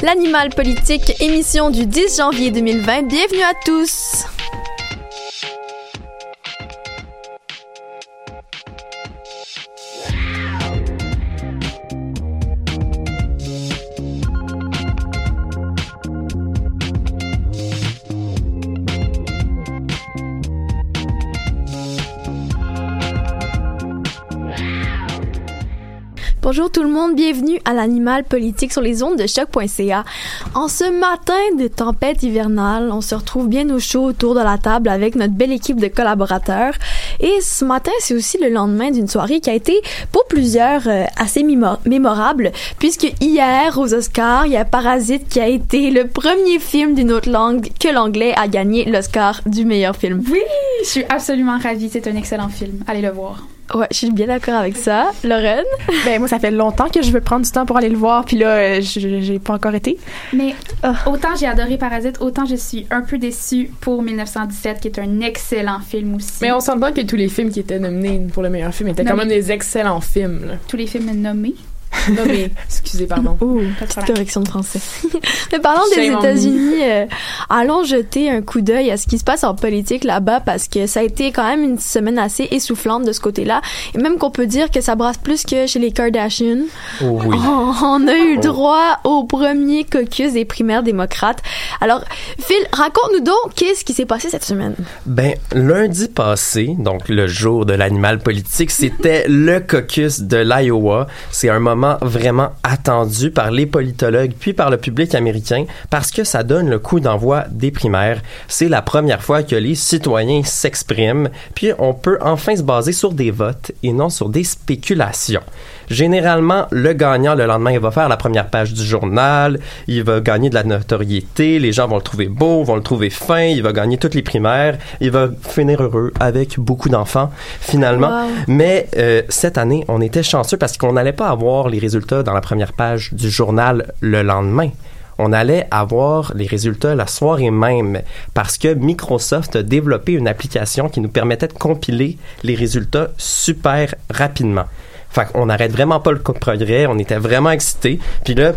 L'animal politique, émission du 10 janvier 2020. Bienvenue à tous. Bonjour tout le monde, bienvenue à l'animal politique sur les ondes de choc.ca. En ce matin de tempête hivernale, on se retrouve bien au chaud autour de la table avec notre belle équipe de collaborateurs. Et ce matin, c'est aussi le lendemain d'une soirée qui a été pour plusieurs euh, assez mémorable, puisque hier aux Oscars, il y a Parasite qui a été le premier film d'une autre langue que l'anglais a gagné l'Oscar du meilleur film. Oui, je suis absolument ravie, c'est un excellent film. Allez le voir. Ouais, je suis bien d'accord avec ça. Lorraine? Ben, moi, ça fait longtemps que je veux prendre du temps pour aller le voir, puis là, euh, j'ai pas encore été. Mais ah. autant j'ai adoré Parasite, autant je suis un peu déçue pour 1917, qui est un excellent film aussi. Mais on sent bien que tous les films qui étaient nominés pour le meilleur film étaient quand même des excellents films. Tous les films nommés? Nommés. Excusez, pardon. Petite correction de français. Mais parlons des États-Unis, euh, allons jeter un coup d'œil à ce qui se passe en politique là-bas parce que ça a été quand même une semaine assez essoufflante de ce côté-là. Et même qu'on peut dire que ça brasse plus que chez les Kardashians. Oh oui. On, a eu oh. droit au premier caucus des primaires démocrates. Alors, Phil, raconte-nous donc qu'est-ce qui s'est passé cette semaine? Ben, lundi passé, donc le jour de l'animal politique, c'était le caucus de l'Iowa. C'est un moment vraiment attendu par les politologues puis par le public américain parce que ça donne le coup d'envoi des primaires. C'est la première fois que les citoyens s'expriment, puis on peut enfin se baser sur des votes et non sur des spéculations. Généralement, le gagnant, le lendemain, il va faire la première page du journal, il va gagner de la notoriété, les gens vont le trouver beau, vont le trouver fin, il va gagner toutes les primaires, il va finir heureux avec beaucoup d'enfants, finalement. Mais euh, cette année, on était chanceux parce qu'on n'allait pas avoir les résultats dans la première page du journal le lendemain on allait avoir les résultats la soirée même parce que Microsoft a développé une application qui nous permettait de compiler les résultats super rapidement. Fait qu'on n'arrête vraiment pas le progrès, on était vraiment excités. Puis là,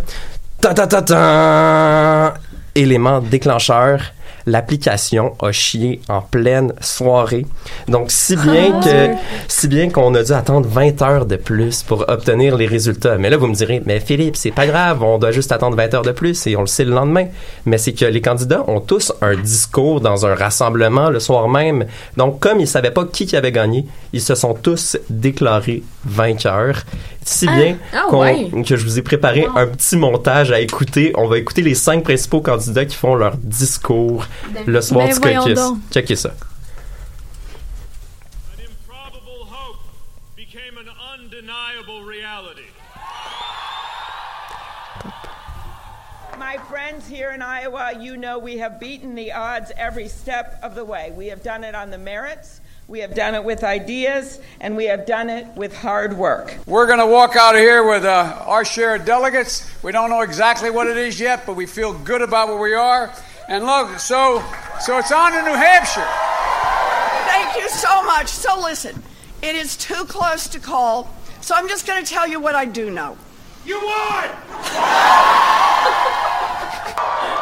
ta ta ta ta élément déclencheur l'application a chié en pleine soirée. Donc, si bien ah, que, si bien qu'on a dû attendre 20 heures de plus pour obtenir les résultats. Mais là, vous me direz, mais Philippe, c'est pas grave, on doit juste attendre 20 heures de plus et on le sait le lendemain. Mais c'est que les candidats ont tous un discours dans un rassemblement le soir même. Donc, comme ils savaient pas qui qui avait gagné, ils se sont tous déclarés vainqueurs. Si ah. bien ah, que je vous ai préparé un petit montage à écouter. On va écouter les cinq principaux candidats qui font leur discours le soir du caucus. Checkez ça. My friends here in Iowa, you know we have beaten the odds every step of the way. We have done it on the merits. We have done it with ideas, and we have done it with hard work. We're going to walk out of here with uh, our share of delegates. We don't know exactly what it is yet, but we feel good about where we are. And look, so so it's on to New Hampshire. Thank you so much. So listen, it is too close to call, so I'm just going to tell you what I do know. You won!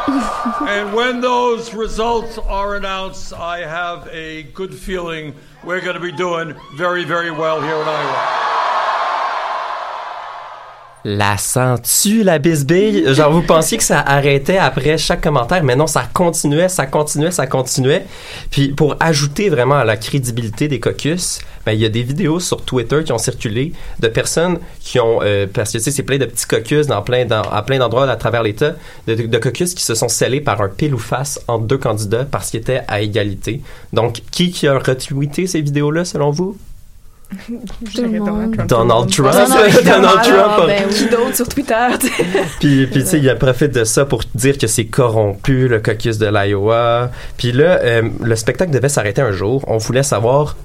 and when those results are announced, I have a good feeling we're going to be doing very, very well here in Iowa. La sens-tu, la bisbille? Genre, vous pensiez que ça arrêtait après chaque commentaire, mais non, ça continuait, ça continuait, ça continuait. Puis, pour ajouter vraiment à la crédibilité des caucus, ben, il y a des vidéos sur Twitter qui ont circulé de personnes qui ont, euh, parce que, tu sais, c'est plein de petits caucus dans plein, à plein d'endroits à travers l'État, de, de, qui se sont scellés par un pile ou face entre deux candidats parce qu'ils étaient à égalité. Donc, qui qui a retweeté ces vidéos-là, selon vous? Donald Trump. Donald Trump. Donald Trump. Ben Qui d'autre sur Twitter? puis, puis tu sais, il a profité de ça pour dire que c'est corrompu, le caucus de l'Iowa. Puis là, euh, le spectacle devait s'arrêter un jour. On voulait savoir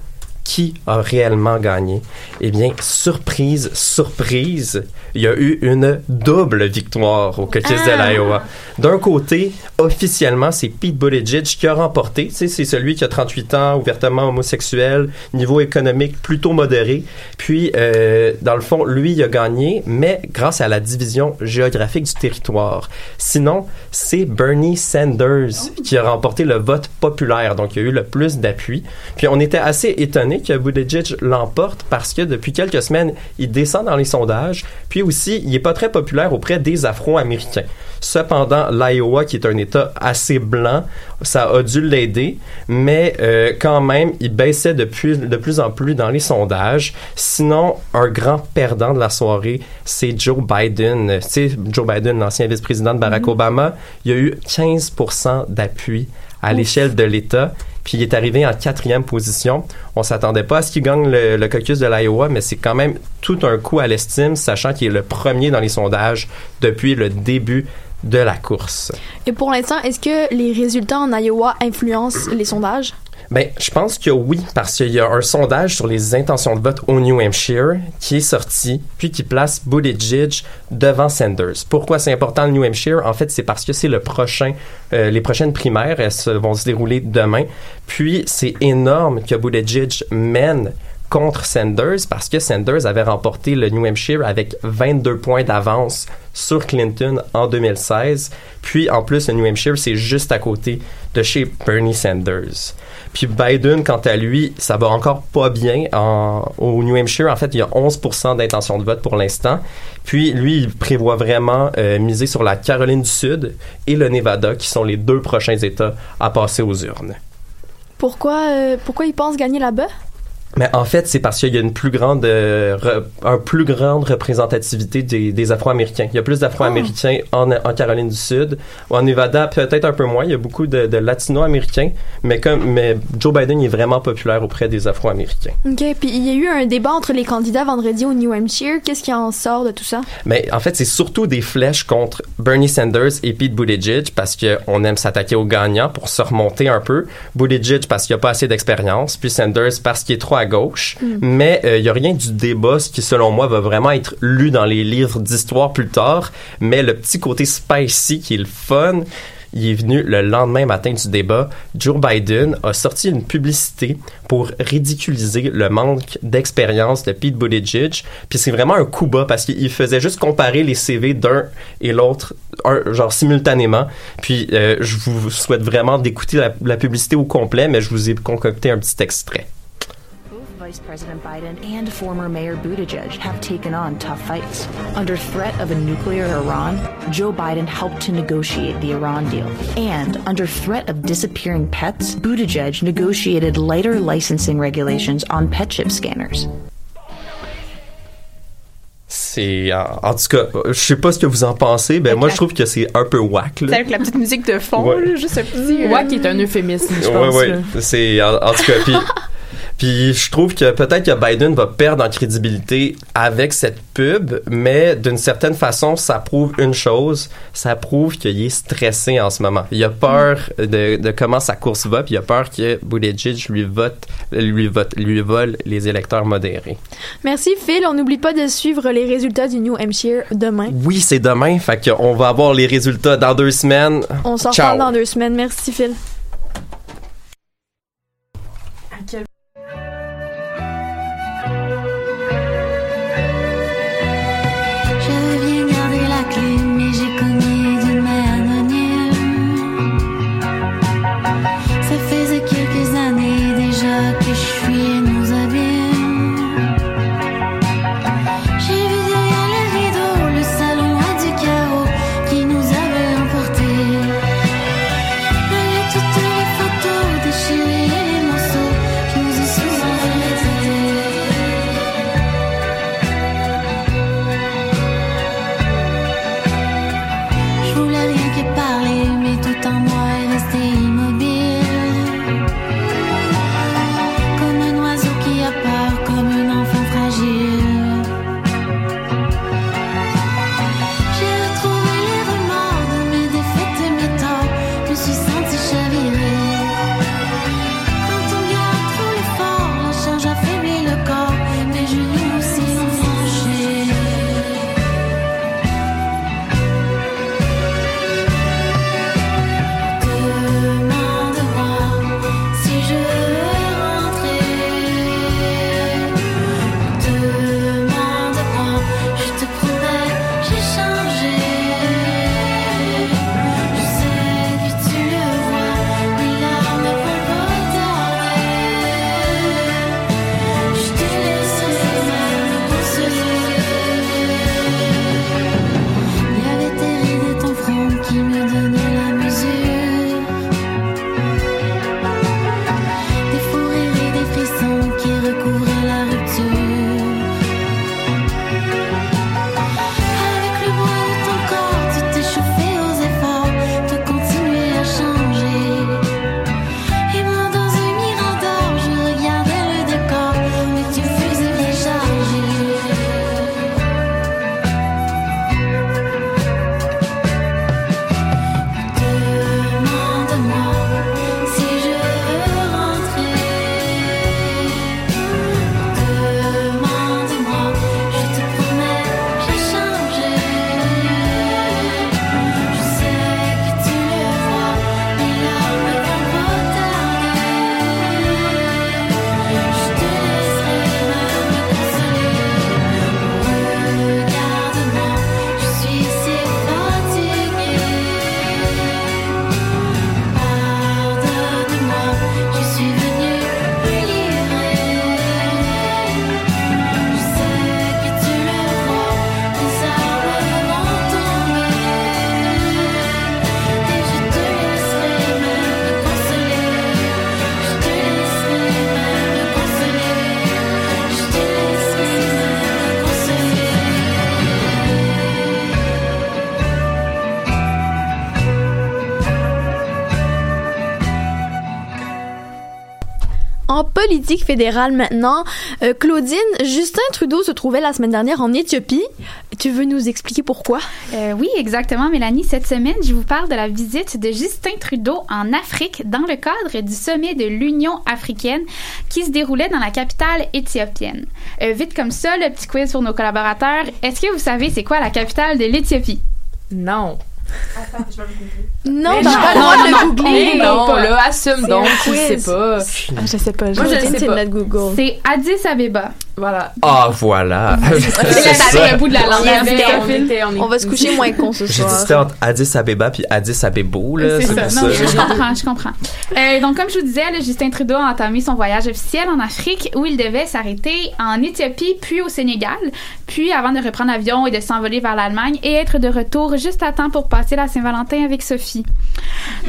qui a réellement gagné? Eh bien, surprise, surprise, il y a eu une double victoire au caucus de Ah. l'Iowa. D'un côté, officiellement, c'est Pete Buttigieg qui a remporté. Tu sais, c'est celui qui a 38 ans, ouvertement homosexuel, niveau économique plutôt modéré. Puis, euh, dans le fond, lui, il a gagné, mais grâce à la division géographique du territoire. Sinon, c'est Bernie Sanders qui a remporté le vote populaire, donc il y a eu le plus d'appui. Puis, on était assez que Buttigieg l'emporte parce que depuis quelques semaines, il descend dans les sondages. Puis aussi, il est pas très populaire auprès des Afro-Américains. Cependant, l'Iowa, qui est un État assez blanc, ça a dû l'aider, mais euh, quand même, il baissait de plus, de plus en plus dans les sondages. Sinon, un grand perdant de la soirée, c'est Joe Biden. Sais, Joe Biden, l'ancien vice-président de Barack Obama, il y a eu 15% d'appui à l'échelle de l'État. Puis il est arrivé en quatrième position. On s'attendait pas à ce qu'il gagne le, le caucus de l'Iowa, mais c'est quand même tout un coup à l'estime, sachant qu'il est le premier dans les sondages depuis le début de la course. Et pour l'instant, est-ce que les résultats en Iowa influencent les sondages? Ben, je pense que oui, parce qu'il y a un sondage sur les intentions de vote au New Hampshire qui est sorti, puis qui place Buttigieg devant Sanders. Pourquoi c'est important le New Hampshire? En fait, c'est parce que c'est le prochain, euh, les prochaines primaires, elles se- vont se dérouler demain. Puis, c'est énorme que Buttigieg mène contre Sanders parce que Sanders avait remporté le New Hampshire avec 22 points d'avance sur Clinton en 2016. Puis en plus, le New Hampshire, c'est juste à côté de chez Bernie Sanders. Puis Biden, quant à lui, ça va encore pas bien. En- au New Hampshire, en fait, il y a 11% d'intention de vote pour l'instant. Puis lui, il prévoit vraiment euh, miser sur la Caroline du Sud et le Nevada, qui sont les deux prochains États à passer aux urnes. Pourquoi, euh, pourquoi ils pensent gagner là-bas? Mais en fait, c'est parce qu'il y a une plus grande, euh, re- un plus grande représentativité des, des Afro-Américains. Il y a plus d'Afro-Américains en, en Caroline du Sud. En Nevada, peut-être un peu moins. Il y a beaucoup de, de Latino-Américains. Mais comme, mais Joe Biden il est vraiment populaire auprès des Afro-Américains. OK. Puis il y a eu un débat entre les candidats vendredi au New Hampshire. Qu'est-ce qui en sort de tout ça? Mais en fait, c'est surtout des flèches contre Bernie Sanders et Pete Buttigieg parce qu'on aime s'attaquer aux gagnants pour se remonter un peu. Buttigieg parce qu'il n'y a pas assez d'expérience, puis Sanders parce qu'il est trop à gauche. Mais euh, il n'y a rien du débat, ce qui, selon moi, va vraiment être lu dans les livres d'histoire plus tard. Mais le petit côté spicy qui est le fun, il est venu le lendemain matin du débat. Joe Biden a sorti une publicité pour ridiculiser le manque d'expérience de Pete Buttigieg. Puis c'est vraiment un coup bas parce qu'il faisait juste comparer les CV d'un et l'autre, genre simultanément. Puis euh, je vous souhaite vraiment d'écouter la, la publicité au complet, mais je vous ai concocté un petit extrait. Both Vice President Biden and former Mayor Buttigieg have taken on tough fights. Under threat of a nuclear Iran, Joe Biden helped to negotiate the Iran deal. And under threat of disappearing pets, Buttigieg negotiated lighter licensing regulations on pet chip scanners. C'est en, en tout cas, je sais pas ce que vous en pensez, ben moi je trouve que c'est un peu whack. là. C'est avec la petite musique de fond, Ouais. là, juste un petit. euh, Ouais, est un euphémisme, je Ouais, pense. ouais. là. C'est en, en tout cas, puis, puis je trouve que peut-être que Biden va perdre en crédibilité avec cette pub, mais d'une certaine façon, ça prouve une chose, ça prouve qu'il est stressé en ce moment. Il a peur de, de comment sa course va, puis il a peur que Buttigieg lui vote, lui vote, lui vole les électeurs modérés. Merci Phil. On n'oublie pas de suivre les résultats du New Hampshire demain. Oui, c'est demain, fait qu'on va avoir les résultats dans deux semaines. On s'en reparle dans deux semaines. Merci Phil. Politique fédérale maintenant. Euh, Claudine, Justin Trudeau se trouvait la semaine dernière en Éthiopie. Tu veux nous expliquer pourquoi? Euh, oui, exactement, Mélanie. Cette semaine, je vous parle de la visite de Justin Trudeau en Afrique dans le cadre du sommet de l'Union africaine qui se déroulait dans la capitale éthiopienne. Euh, vite comme ça, le petit quiz pour nos collaborateurs. Est-ce que vous savez c'est quoi la capitale de l'Éthiopie? Non. Non, t'as non, pas le droit de le googler. non, là, assume donc, quiz. sais pas. Ah, je sais pas. Moi, je sais c'est pas. C'est Addis Abeba. Voilà. Ah, voilà. C'est ça. le bout de la langue. On y avait, C'était- on était- on On va se coucher moins con ce J'ai dit soir. c'était entre Addis Abeba puis Addis Abebo, là. C'est ça. pour Non, ça. je comprends, je comprends. Euh, donc, comme je vous disais, là, Justin Trudeau a entamé son voyage officiel en Afrique où il devait s'arrêter en Éthiopie puis au Sénégal, puis avant de reprendre l'avion et de s'envoler vers l'Allemagne et être de retour juste à temps pour passer la Saint-Valentin avec Sophie.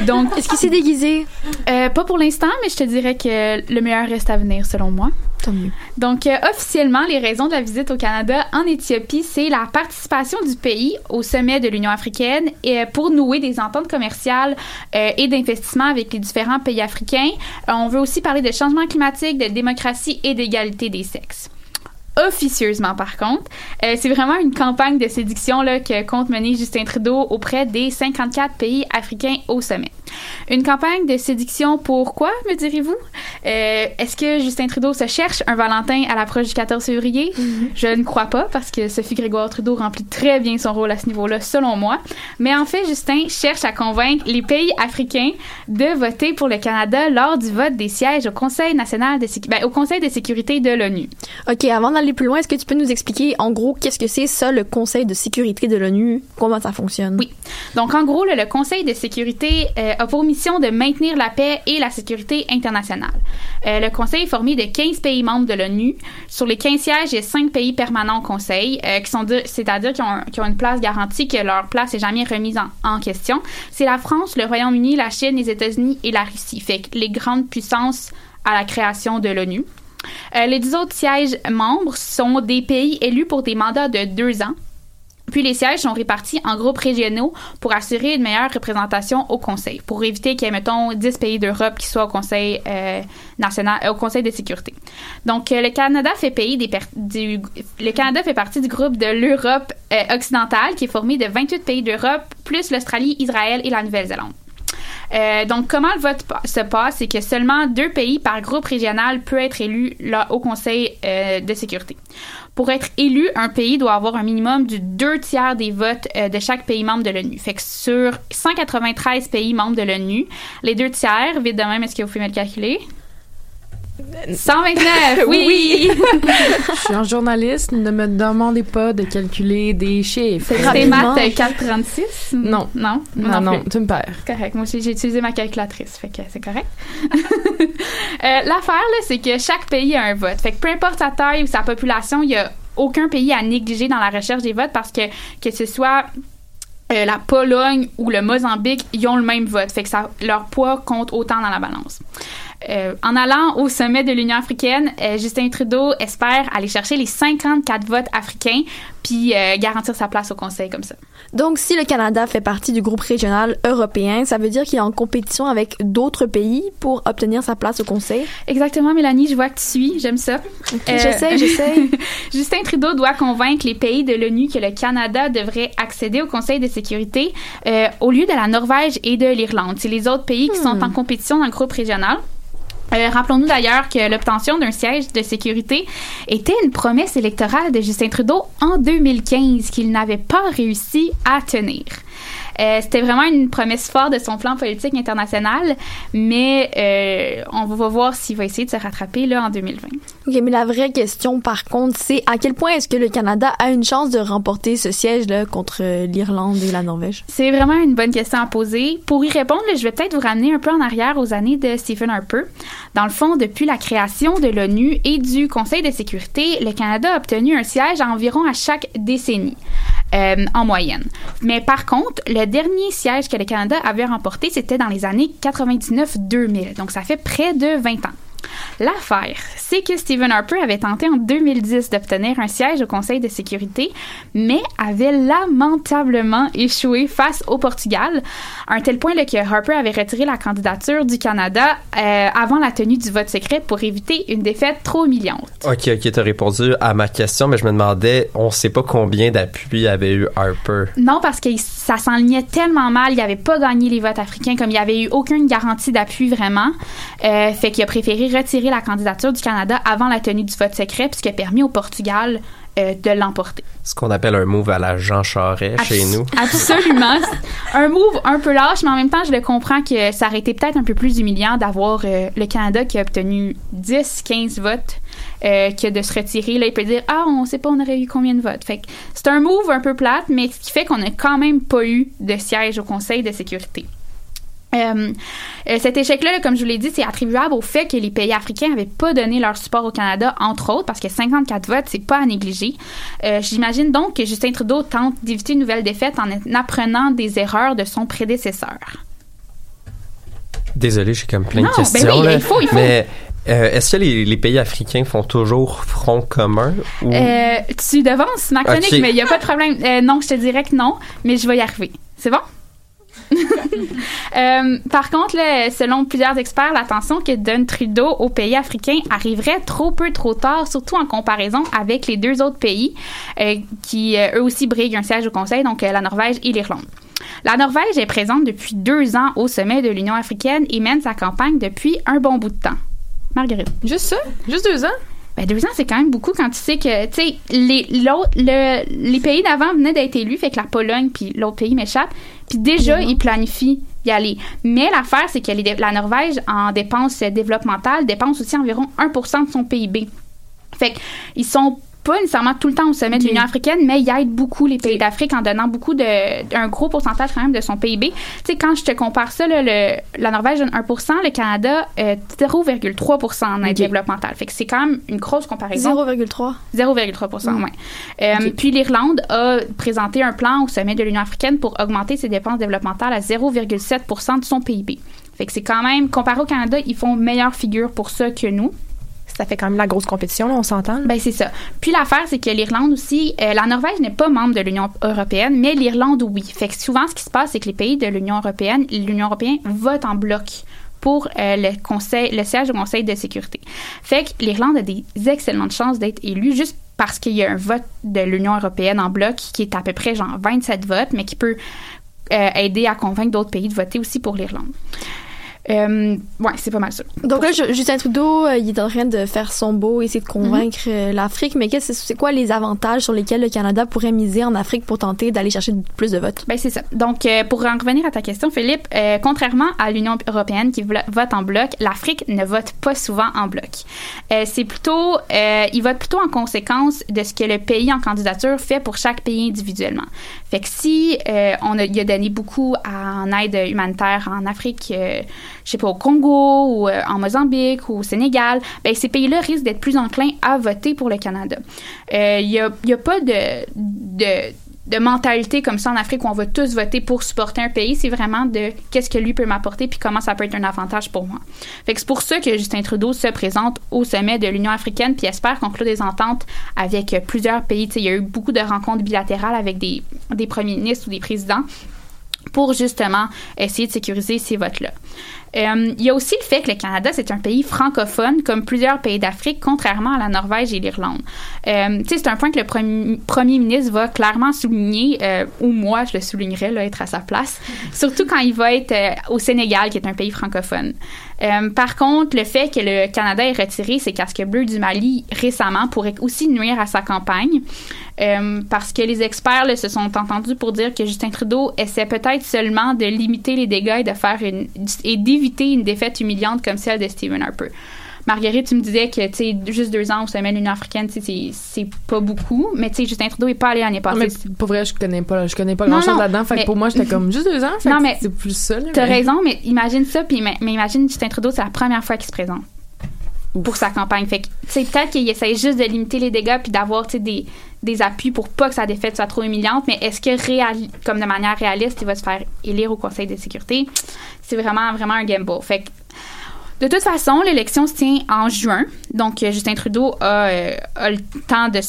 Donc, Est-ce qu'il s'est déguisé? euh, pas pour l'instant, mais je te dirais que le meilleur reste à venir selon moi. Donc, euh, officiellement, les raisons de la visite au Canada en Éthiopie, c'est la participation du pays au sommet de l'Union africaine et euh, pour nouer des ententes commerciales euh, et d'investissement avec les différents pays africains. On veut aussi parler de changement climatique, de démocratie et d'égalité des sexes. Officieusement, par contre, c'est vraiment une campagne de séduction là, que compte mener Justin Trudeau auprès des 54 pays africains au sommet. Une campagne de séduction pourquoi, me direz-vous? Euh, Est-ce que Justin Trudeau se cherche un Valentin à l'approche du 14 février? Je ne crois pas, parce que Sophie Grégoire Trudeau remplit très bien son rôle à ce niveau-là, selon moi. Mais en fait, Justin cherche à convaincre les pays africains de voter pour le Canada lors du vote des sièges au Conseil national de ben, au Conseil de sécurité de l'ONU. OK, avant d'aller plus loin, est-ce que tu peux nous expliquer en gros qu'est-ce que c'est ça, le Conseil de sécurité de l'ONU? Comment ça fonctionne? Oui. Donc, en gros, le Conseil de sécurité euh, a pour mission de maintenir la paix et la sécurité internationale. Euh, le Conseil est formé de 15 pays membres de l'ONU. Sur les 15 sièges, il y a 5 pays permanents au Conseil, euh, c'est-à-dire qui ont, une place garantie, que leur place n'est jamais remise en, question. C'est la France, le Royaume-Uni, la Chine, les États-Unis et la Russie. Fait que les grandes puissances à la création de l'ONU. Euh, les 10 autres sièges membres sont des pays élus pour des mandats de deux ans. Puis les sièges sont répartis en groupes régionaux pour assurer une meilleure représentation au Conseil, pour éviter qu'il y ait, mettons, 10 pays d'Europe qui soient au Conseil euh, national, euh, au Conseil de sécurité. Donc, euh, le Canada fait pays du, fait partie du groupe de l'Europe occidentale, qui est formé de 28 pays d'Europe, plus l'Australie, Israël et la Nouvelle-Zélande. Donc, comment le vote se passe, c'est que seulement deux pays par groupe régional peut être élu là, au Conseil de sécurité. Pour être élu, un pays doit avoir un minimum du deux tiers des votes euh, de chaque pays membre de l'ONU. Fait que sur 193 pays membres de l'ONU, les deux tiers, vite de même, est-ce que vous pouvez me le calculer? 129, oui! Je suis un journaliste, ne me demandez pas de calculer des chiffres. C'est maths euh, 436? Non? Non? Non, non, plus. tu me perds. Correct. Moi aussi, j'ai utilisé ma calculatrice, fait que c'est correct. Euh, L'affaire, là, c'est que chaque pays a un vote. Fait que peu importe sa taille ou sa population, il y a aucun pays à négliger dans la recherche des votes parce que que ce soit euh, la Pologne ou le Mozambique, ils ont le même vote. Fait que ça, leur poids compte autant dans la balance. Euh, en allant au sommet de l'Union africaine, euh, Justin Trudeau espère aller chercher les 54 votes africains puis euh, garantir sa place au Conseil comme ça. Donc, si le Canada fait partie du groupe régional européen, ça veut dire qu'il est en compétition avec d'autres pays pour obtenir sa place au Conseil? Exactement, Mélanie, je vois que tu suis, j'aime ça. Euh, J'essaie, j'essaie. Justin Trudeau doit convaincre les pays de l'ONU que le Canada devrait accéder au Conseil de sécurité au lieu de la Norvège et de l'Irlande. C'est les autres pays qui sont en compétition dans le groupe régional. Euh, Rappelons-nous d'ailleurs que l'obtention d'un siège de sécurité était une promesse électorale de Justin Trudeau en 2015 qu'il n'avait pas réussi à tenir. Euh, C'était vraiment une promesse forte de son plan politique international, mais euh, on va voir s'il va essayer de se rattraper là en 2020. OK, mais la vraie question, par contre, c'est à quel point est-ce que le Canada a une chance de remporter ce siège-là contre euh, l'Irlande et la Norvège? C'est vraiment une bonne question à poser. Pour y répondre, là, je vais peut-être vous ramener un peu en arrière aux années de Stephen Harper. Dans le fond, depuis la création de l'ONU et du Conseil de sécurité, le Canada a obtenu un siège à environ à chaque décennie. Euh, en moyenne. Mais par contre, le dernier siège que le Canada avait remporté, c'était dans les années 99-2000. Donc, ça fait près de 20 ans. L'affaire, c'est que Stephen Harper avait tenté en 2010 d'obtenir un siège au Conseil de sécurité, mais avait lamentablement échoué face au Portugal, à un tel point là, que Harper avait retiré la candidature du Canada euh, avant la tenue du vote secret pour éviter une défaite trop humiliante. Ok, ok, t'as répondu à ma question, mais je me demandais, on sait pas combien d'appui avait eu Harper. Non, parce que ça s'enlignait tellement mal, il avait pas gagné les votes africains, comme il y avait eu aucune garantie d'appui vraiment, euh, fait qu'il a préféré retirer la candidature du Canada avant la tenue du vote secret, a permis au Portugal euh, de l'emporter. Ce qu'on appelle un move à la Jean Charest chez nous. Absolument. un move un peu lâche, mais en même temps, je le comprends que ça aurait été peut-être un peu plus humiliant d'avoir euh, le Canada qui a obtenu 10, 15 votes euh, que de se retirer. Là, il peut dire Ah, on sait pas, on aurait eu combien de votes. Fait c'est un move un peu plate, mais ce qui fait qu'on n'a quand même pas eu de siège au Conseil de sécurité. Euh, euh, cet échec-là, là, comme je vous l'ai dit, c'est attribuable au fait que les pays africains n'avaient pas donné leur support au Canada, entre autres, parce que 54 votes, c'est pas à négliger. Euh, J'imagine donc que Justin Trudeau tente d'éviter une nouvelle défaite en apprenant des erreurs de son prédécesseur. Désolé, j'ai comme plein Non, de ben questions. oui, là. il faut, il faut. Mais euh, est-ce que les, les pays africains font toujours front commun ou? Tu devances ma chronique, mais il n'y a pas de problème. Non, je te dirais que non, mais je vais y arriver. C'est bon? Euh, par contre, selon plusieurs experts, l'attention que donne Trudeau aux pays africains arriverait trop peu trop tard, surtout en comparaison avec les deux autres pays euh, qui, euh, eux aussi, briguent un siège au Conseil, donc la Norvège et l'Irlande. La Norvège est présente depuis deux ans au sommet de l'Union africaine et mène sa campagne depuis un bon bout de temps. Marguerite. Juste ça? Juste deux ans? Ben, deux ans, c'est quand même beaucoup quand tu sais que, tu sais, les, le- les pays d'avant venaient d'être élus, fait que la Pologne puis l'autre pays m'échappe, puis déjà, ils planifient y aller. Mais l'affaire, c'est que les- la Norvège, en dépenses développementales, dépense aussi environ 1% de son PIB. Fait qu'ils sont pas nécessairement tout le temps au sommet de l'Union africaine, mais ils aident beaucoup les pays d'Afrique en donnant beaucoup de un gros pourcentage quand même de son PIB. Tu sais, quand je te compare ça, là, le, la Norvège donne 1% le Canada, euh, 0,3 en aide développementale. Fait que c'est quand même une grosse comparaison. 0,3. 0,3 oui. Euh, Puis l'Irlande a présenté un plan au sommet de l'Union africaine pour augmenter ses dépenses développementales à 0,7 de son PIB. Fait que c'est quand même, comparé au Canada, ils font meilleure figure pour ça que nous. Ça fait quand même la grosse compétition, là, on s'entend. Ben c'est ça. Puis l'affaire, c'est que l'Irlande aussi, euh, la Norvège n'est pas membre de l'Union européenne, mais l'Irlande oui. Fait que souvent, ce qui se passe, c'est que les pays de l'Union européenne, l'Union européenne vote en bloc pour euh, le conseil, le siège au Conseil de sécurité. Fait que l'Irlande a des excellentes chances d'être élue juste parce qu'il y a un vote de l'Union européenne en bloc qui est à peu près genre 27 votes, mais qui peut euh, aider à convaincre d'autres pays de voter aussi pour l'Irlande. Euh, ouais, c'est pas mal ça. Donc là, Ju- Justin Trudeau, euh, il est en train de faire son beau, essayer de convaincre euh, l'Afrique, mais qu'est-ce c'est quoi les avantages sur lesquels le Canada pourrait miser en Afrique pour tenter d'aller chercher plus de votes? Ben c'est ça. Donc euh, pour en revenir à ta question, Philippe, euh, contrairement à l'Union européenne qui vote en bloc, l'Afrique ne vote pas souvent en bloc. Euh, c'est plutôt, il vote plutôt en conséquence de ce que le pays en candidature fait pour chaque pays individuellement. Fait que si euh, on a, il a donné beaucoup à- en aide humanitaire en Afrique, euh, je sais pas au Congo ou euh, en Mozambique ou au Sénégal, ben ces pays-là risquent d'être plus enclins à voter pour le Canada. Euh, Il y a, a pas de, de de mentalité comme ça en Afrique où on va tous voter pour supporter un pays, c'est vraiment de qu'est-ce que lui peut m'apporter puis comment ça peut être un avantage pour moi. Fait que c'est pour ça que Justin Trudeau se présente au sommet de l'Union africaine puis espère conclure des ententes avec euh, plusieurs pays. Tu sais, il y a eu beaucoup de rencontres bilatérales avec des, des premiers ministres ou des présidents pour justement essayer de sécuriser ces votes-là. Euh, il y a aussi le fait que le Canada, c'est un pays francophone, comme plusieurs pays d'Afrique, contrairement à la Norvège et l'Irlande. Euh, c'est un point que le premier, ministre va clairement souligner, euh, ou moi, je le soulignerais, là, être à sa place, surtout quand il va être au Sénégal, qui est un pays francophone. Euh, par contre, le fait que le Canada ait retiré ses casques bleus du Mali récemment pourrait aussi nuire à sa campagne, euh, parce que les experts se sont entendus pour dire que Justin Trudeau essaie peut-être seulement de limiter les dégâts et d'éviter une défaite humiliante comme celle de Stephen Harper. Marguerite, tu me disais que, tu sais, juste deux ans au sommet de l'Union africaine, tu sais, c'est- pas beaucoup. Mais, tu sais, Justin Trudeau est pas allé l'année Ah, passée. mais pour vrai, je connais pas, je connais pas Non, grand chose non, là-dedans. Fait mais- que pour moi, j'étais comme juste deux ans. Fait Non, mais c'est plus ça. T'as mais- raison, mais imagine ça, puis mais, mais imagine Justin Trudeau, c'est la première fois qu'il se présente pour sa campagne. Fait que, tu sais, peut-être qu'il essaie juste de limiter les dégâts puis d'avoir, tu sais, des, des appuis pour pas que sa défaite soit trop humiliante, mais est-ce que, comme de manière réaliste, il va se faire élire au Conseil de sécurité? C'est vraiment, vraiment un gamble. Fait que, De toute façon, l'élection se tient en juin, donc euh, Justin Trudeau a, euh, a le temps de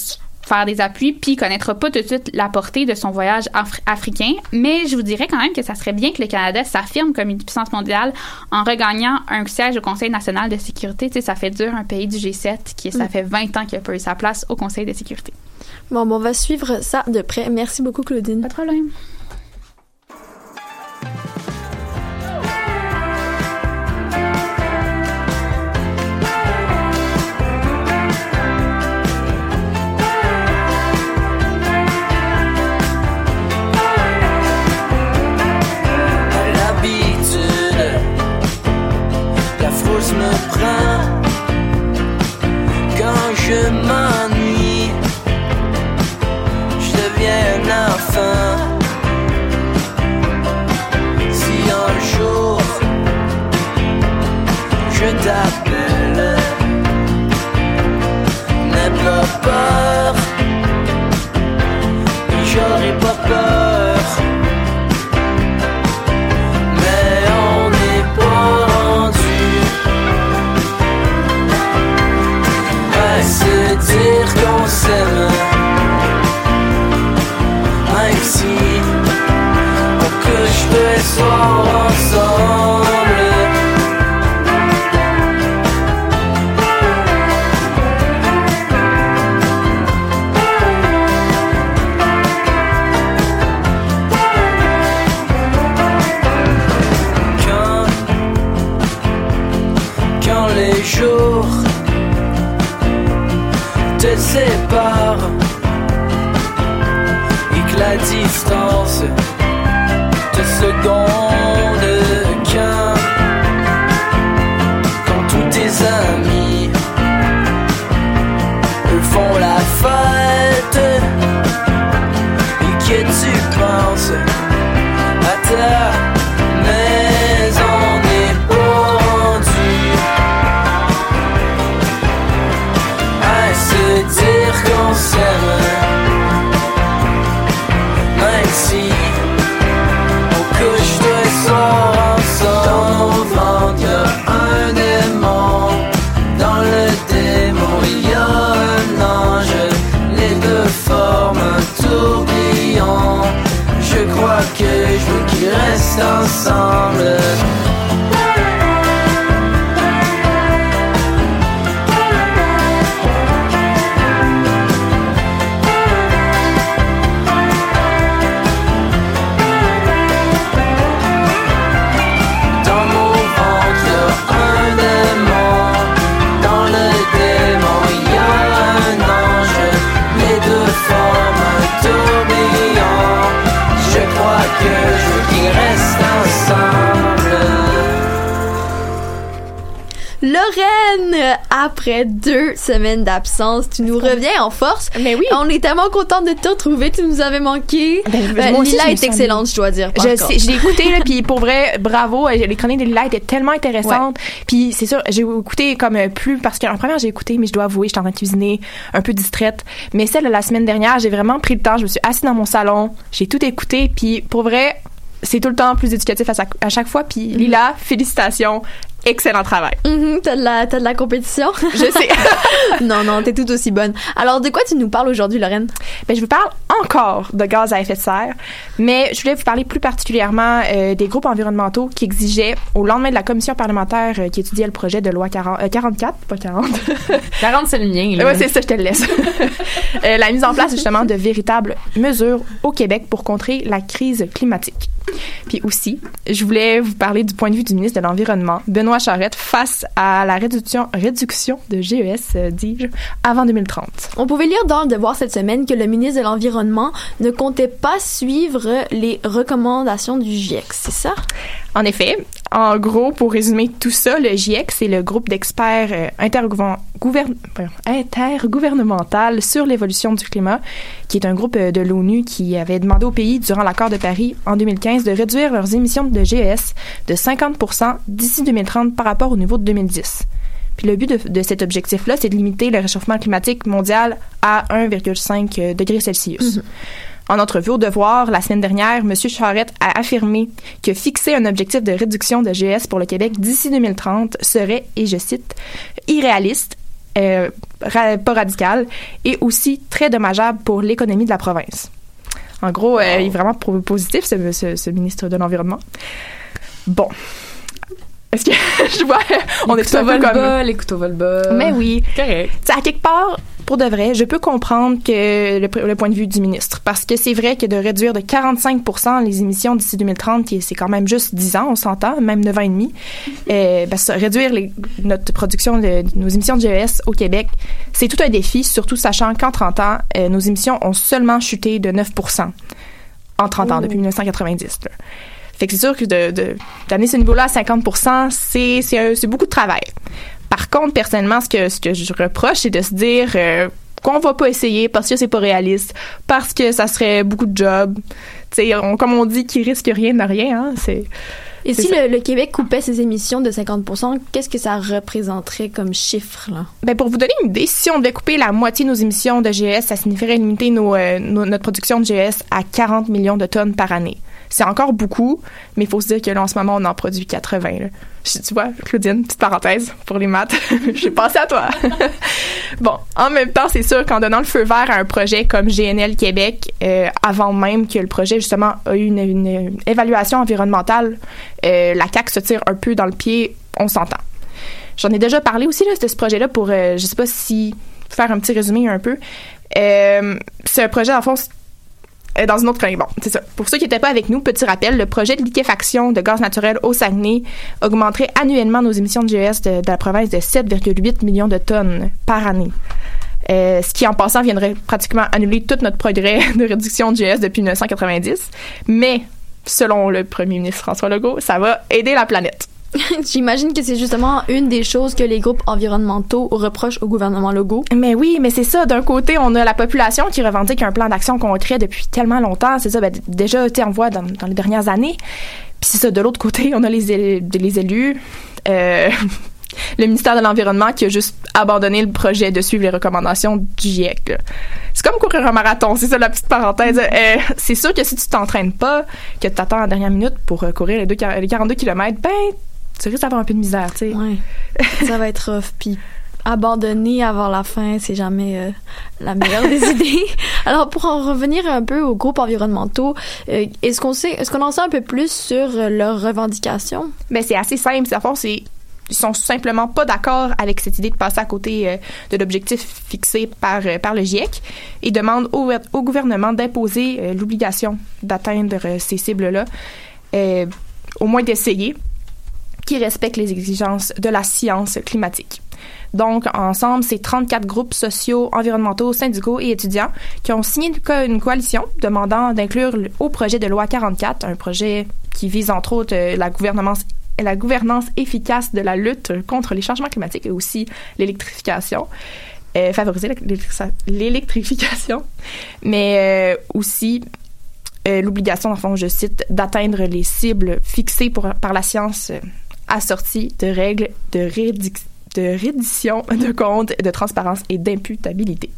faire des appuis, puis il connaîtra pas tout de suite la portée de son voyage afri- africain. Mais je vous dirais quand même que ça serait bien que le Canada s'affirme comme une puissance mondiale en regagnant un siège au Conseil national de sécurité. Tu sais, ça fait dur un pays du G7 qui, ça Mm. fait 20 ans qu'il a pas eu sa place au Conseil de sécurité. Bon, bon, on va suivre ça de près. Merci beaucoup, Claudine. Pas de problème. Qu'ils après deux semaines d'absence, tu nous reviens en force. Mais oui. On est tellement contente de te retrouver. Tu nous avais manqué. Ben, Ben, moi aussi, Lila je est sens excellente, je dois dire. Je contre. sais, je l'ai écouté là, puis pour vrai, bravo. euh, Les chroniques de Lila étaient tellement intéressantes. Puis c'est sûr, j'ai écouté comme euh, plus parce qu'en première j'ai écouté, mais je dois avouer, j'étais en train de cuisiner, un peu distraite. Mais celle de la semaine dernière, j'ai vraiment pris le temps. Je me suis assise dans mon salon, j'ai tout écouté, puis pour vrai, c'est tout le temps plus éducatif à, chaque- à chaque fois. Puis Lila, félicitations, excellent travail. Mhm, t'as de la, t'as de la compétition? Je sais. non, non, t'es tout aussi bonne. Alors, de quoi tu nous parles aujourd'hui, Lorraine? Ben, je vous parle encore de gaz à effet de serre, mais je voulais vous parler plus particulièrement euh, des groupes environnementaux qui exigeaient, au lendemain de la commission parlementaire euh, qui étudiait le projet de loi 40, euh, 44, pas 40. 40, c'est le mien. Là. ouais, c'est ça, je te le laisse. Euh, la mise en place justement de véritables mesures au Québec pour contrer la crise climatique. Puis aussi, je voulais vous parler du point de vue du ministre de l'Environnement, Benoît Charette, face à la réduction, réduction de GES, euh, dis-je, avant 2030. On pouvait lire dans le Devoir cette semaine que le ministre de l'Environnement ne comptait pas suivre les recommandations du GIEC, c'est ça? En effet, en gros, pour résumer tout ça, le GIEC, c'est le groupe d'experts euh, intergouvernemental sur l'évolution du climat, qui est un groupe euh, de l'ONU qui avait demandé aux pays, durant l'accord de Paris en 2015, de réduire leurs émissions de GES de 50% d'ici 2030 par rapport au niveau de 2010. Puis le but de, de cet objectif-là, c'est de limiter le réchauffement climatique mondial à 1,5 degré Celsius. En entrevue au Devoir, la semaine dernière, M. Charette a affirmé que fixer un objectif de réduction de GS pour le Québec d'ici 2030 serait, et je cite, irréaliste, euh, pas radical, et aussi très dommageable pour l'économie de la province. En gros, euh, il est vraiment positif, ce, ce- ce ministre de l'Environnement. Bon. Est-ce que je vois, on est tous un peu comme... bas, les couteaux volent bas. Mais oui. Correct. Tu sais, à quelque part, pour de vrai, je peux comprendre que le, le point de vue du ministre, parce que c'est vrai que de réduire de 45% les émissions d'ici 2030, qui est- c'est quand même juste 10 ans, on s'entend, même 9 ans et demi, euh, ben, ça, réduire les- notre production de, nos émissions de GES au Québec, c'est tout un défi, surtout sachant qu'en 30 ans, euh, nos émissions ont seulement chuté de 9% en 30 ans, Oh. depuis 1990. là. Fait que c'est sûr que de, de- d'amener ce niveau-là à 50 c'est, c'est, un- c'est beaucoup de travail. Par contre, personnellement, ce que, ce que je reproche, c'est de se dire euh, qu'on va pas essayer parce que c'est pas réaliste, parce que ça serait beaucoup de jobs. On- comme on dit, qui risque rien n'a rien. Hein, c'est, Et si le, le Québec coupait ses émissions de 50% qu'est-ce que ça représenterait comme chiffre, là? Ben pour vous donner une idée, si on devait couper la moitié de nos émissions de GS, ça signifierait limiter nos, euh, nos- notre production de GS à 40 millions de tonnes par année. C'est encore beaucoup, mais il faut se dire que là, en ce moment, on en produit 80. là. Je- Tu vois, Claudine, petite parenthèse pour les maths. J'ai pensé à toi. bon, en même temps, c'est sûr qu'en donnant le feu vert à un projet comme GNL Québec, euh, avant même que le projet, justement, a eu une, évaluation environnementale, euh, la CAQ se tire un peu dans le pied, on s'entend. J'en ai déjà parlé aussi là, de ce projet-là pour, euh, je sais pas si faire un petit résumé un peu. Euh, un projet, en fond, dans une autre chronique. Bon, c'est ça. Pour ceux qui n'étaient pas avec nous, petit rappel, le projet de liquéfaction de gaz naturel au Saguenay augmenterait annuellement nos émissions de GES de, de la province de 7,8 millions de tonnes par année. Euh, ce qui, en passant, viendrait pratiquement annuler tout notre progrès de réduction de GES depuis 1990. Mais, selon le premier ministre François Legault, ça va aider la planète. J'imagine que c'est justement une des choses que les groupes environnementaux reprochent au gouvernement Legault. Mais oui, mais c'est ça. D'un côté, on a la population qui revendique un plan d'action concret depuis tellement longtemps. C'est ça, ben, déjà, tu on voit dans, dans les dernières années. Puis c'est ça, de l'autre côté, on a les, él- les élus, euh, le ministère de l'Environnement qui a juste abandonné le projet de suivre les recommandations du GIEC. C'est comme courir un marathon, c'est ça la petite parenthèse. Euh, c'est sûr que si tu t'entraînes pas, que tu t'attends à la dernière minute pour euh, courir les, deux, les 42 km, ben, tu risques d'avoir un peu de misère, tu sais. Ouais. ça va être rough. Puis abandonner avant la fin, c'est jamais euh, la meilleure des idées. Alors pour en revenir un peu aux groupes environnementaux, euh, est-ce qu'on sait, est-ce qu'on en sait un peu plus sur euh, leurs revendications? Ben, c'est assez simple. À fond, c'est ils sont simplement pas d'accord avec cette idée de passer à côté euh, de l'objectif fixé par, euh, par le GIEC et demandent au, au gouvernement d'imposer euh, l'obligation d'atteindre euh, ces cibles-là, euh, au moins d'essayer, qui respectent les exigences de la science climatique. Donc, ensemble, c'est 34 groupes sociaux, environnementaux, syndicaux et étudiants qui ont signé une, co- une coalition demandant d'inclure au projet de loi 44, un projet qui vise entre autres euh, la gouvernance efficace de la lutte contre les changements climatiques et aussi l'électrification, euh, favoriser l'électri- l'électrification, mais euh, aussi l'obligation, en fond, je cite, d'atteindre les cibles fixées par la science assorties de règles de, de reddition de comptes, de transparence et d'imputabilité.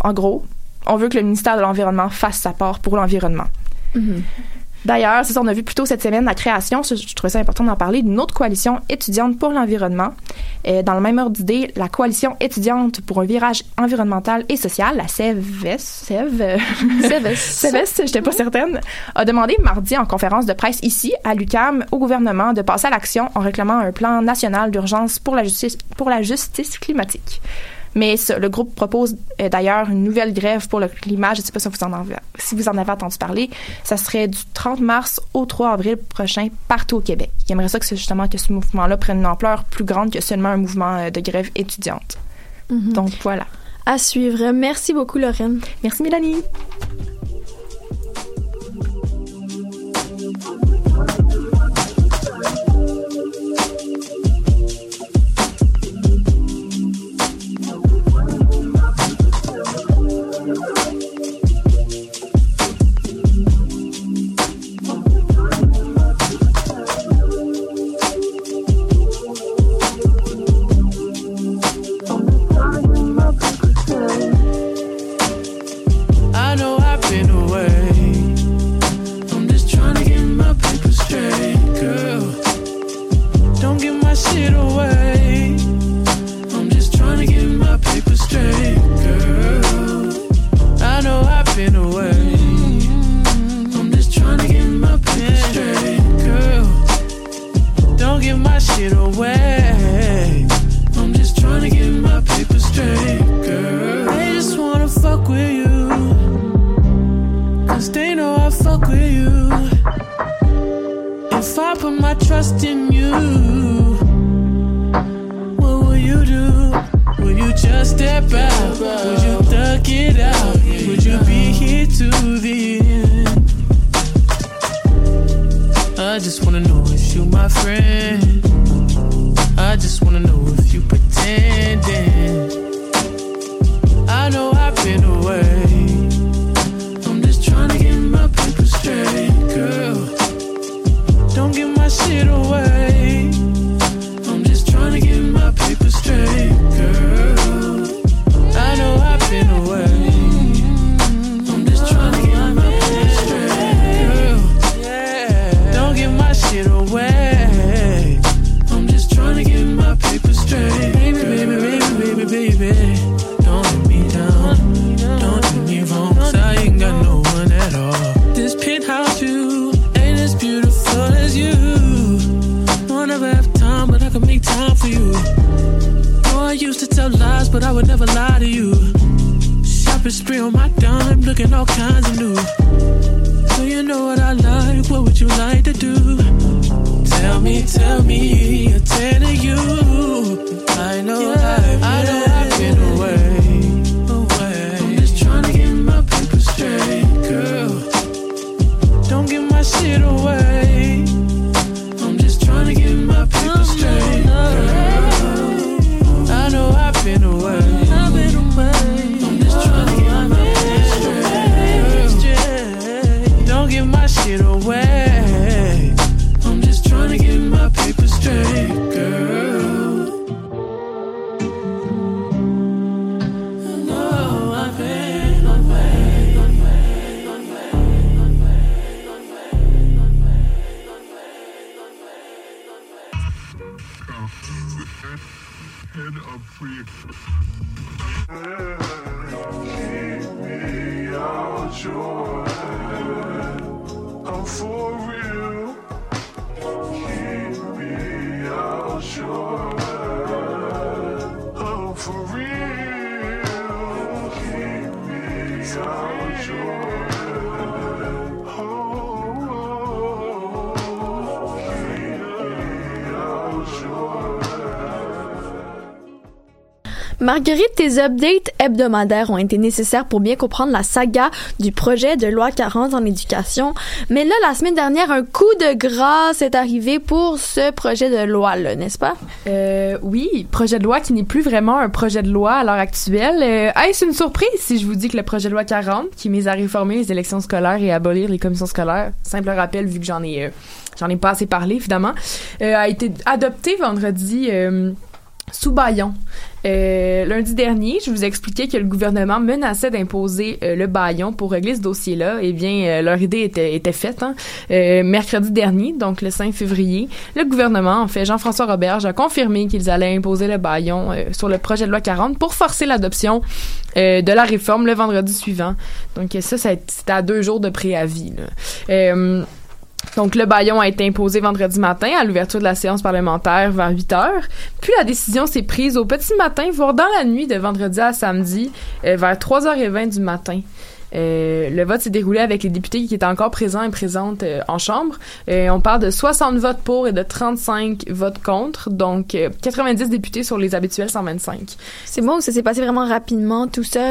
En gros, on veut que le ministère de l'Environnement fasse sa part pour l'environnement. D'ailleurs, c'est ça, on a vu plus tôt cette semaine la création, je, je trouvais ça important d'en parler, d'une autre coalition étudiante pour l'environnement. Euh, dans le même ordre d'idée, la coalition étudiante pour un virage environnemental et social, la CEVES, CEV, CEVES. CEVES, j'étais pas certaine, a demandé mardi en conférence de presse ici, à l'UCAM, au gouvernement de passer à l'action en réclamant un plan national d'urgence pour la justice, pour la justice climatique. Mais ça, le groupe propose euh, d'ailleurs une nouvelle grève pour le climat. Je ne sais pas si vous, en avez, si vous en avez entendu parler. Ça serait du 30 mars au 3 avril prochain partout au Québec. Il aimerait ça que justement que ce mouvement-là prenne une ampleur plus grande que seulement un mouvement euh, de grève étudiante. Mhm. Donc voilà. À suivre. Merci beaucoup, Lorraine. Merci Mélanie. my shit away. Marguerite, tes updates hebdomadaires ont été nécessaires pour bien comprendre la saga du projet de loi 40 en éducation. Mais là, la semaine dernière, un coup de grâce est arrivé pour ce projet de loi-là, n'est-ce pas? Euh, oui, projet de loi qui n'est plus vraiment un projet de loi à l'heure actuelle. Euh, est-ce une surprise si je vous dis que le projet de loi 40, qui mise à réformer les élections scolaires et abolir les commissions scolaires, simple rappel vu que j'en ai, euh, j'en ai pas assez parlé évidemment, euh, a été adopté vendredi euh, sous baillon. Euh, lundi dernier, je vous expliquais que le gouvernement menaçait d'imposer euh, le baillon pour régler ce dossier-là. Eh bien, euh, leur idée était, faite. Hein. Mercredi dernier, donc le 5 février, le gouvernement, en fait, Jean-François Roberge, a confirmé qu'ils allaient imposer le baillon sur le projet de loi 40 pour forcer l'adoption de la réforme le vendredi suivant. Donc ça, ça c'était à deux jours de préavis. Donc, le baillon a été imposé vendredi matin à l'ouverture de la séance parlementaire vers 8 heures. Puis, la décision s'est prise au petit matin, voire dans la nuit de vendredi à samedi, euh, vers 3h20 du matin. Euh, le vote s'est déroulé avec les députés qui étaient encore présents et présentes euh, en chambre. Euh, on parle de 60 votes pour et de 35 votes contre, donc euh, 90 députés sur les habituels 125. C'est bon, ça s'est passé vraiment rapidement, tout ça.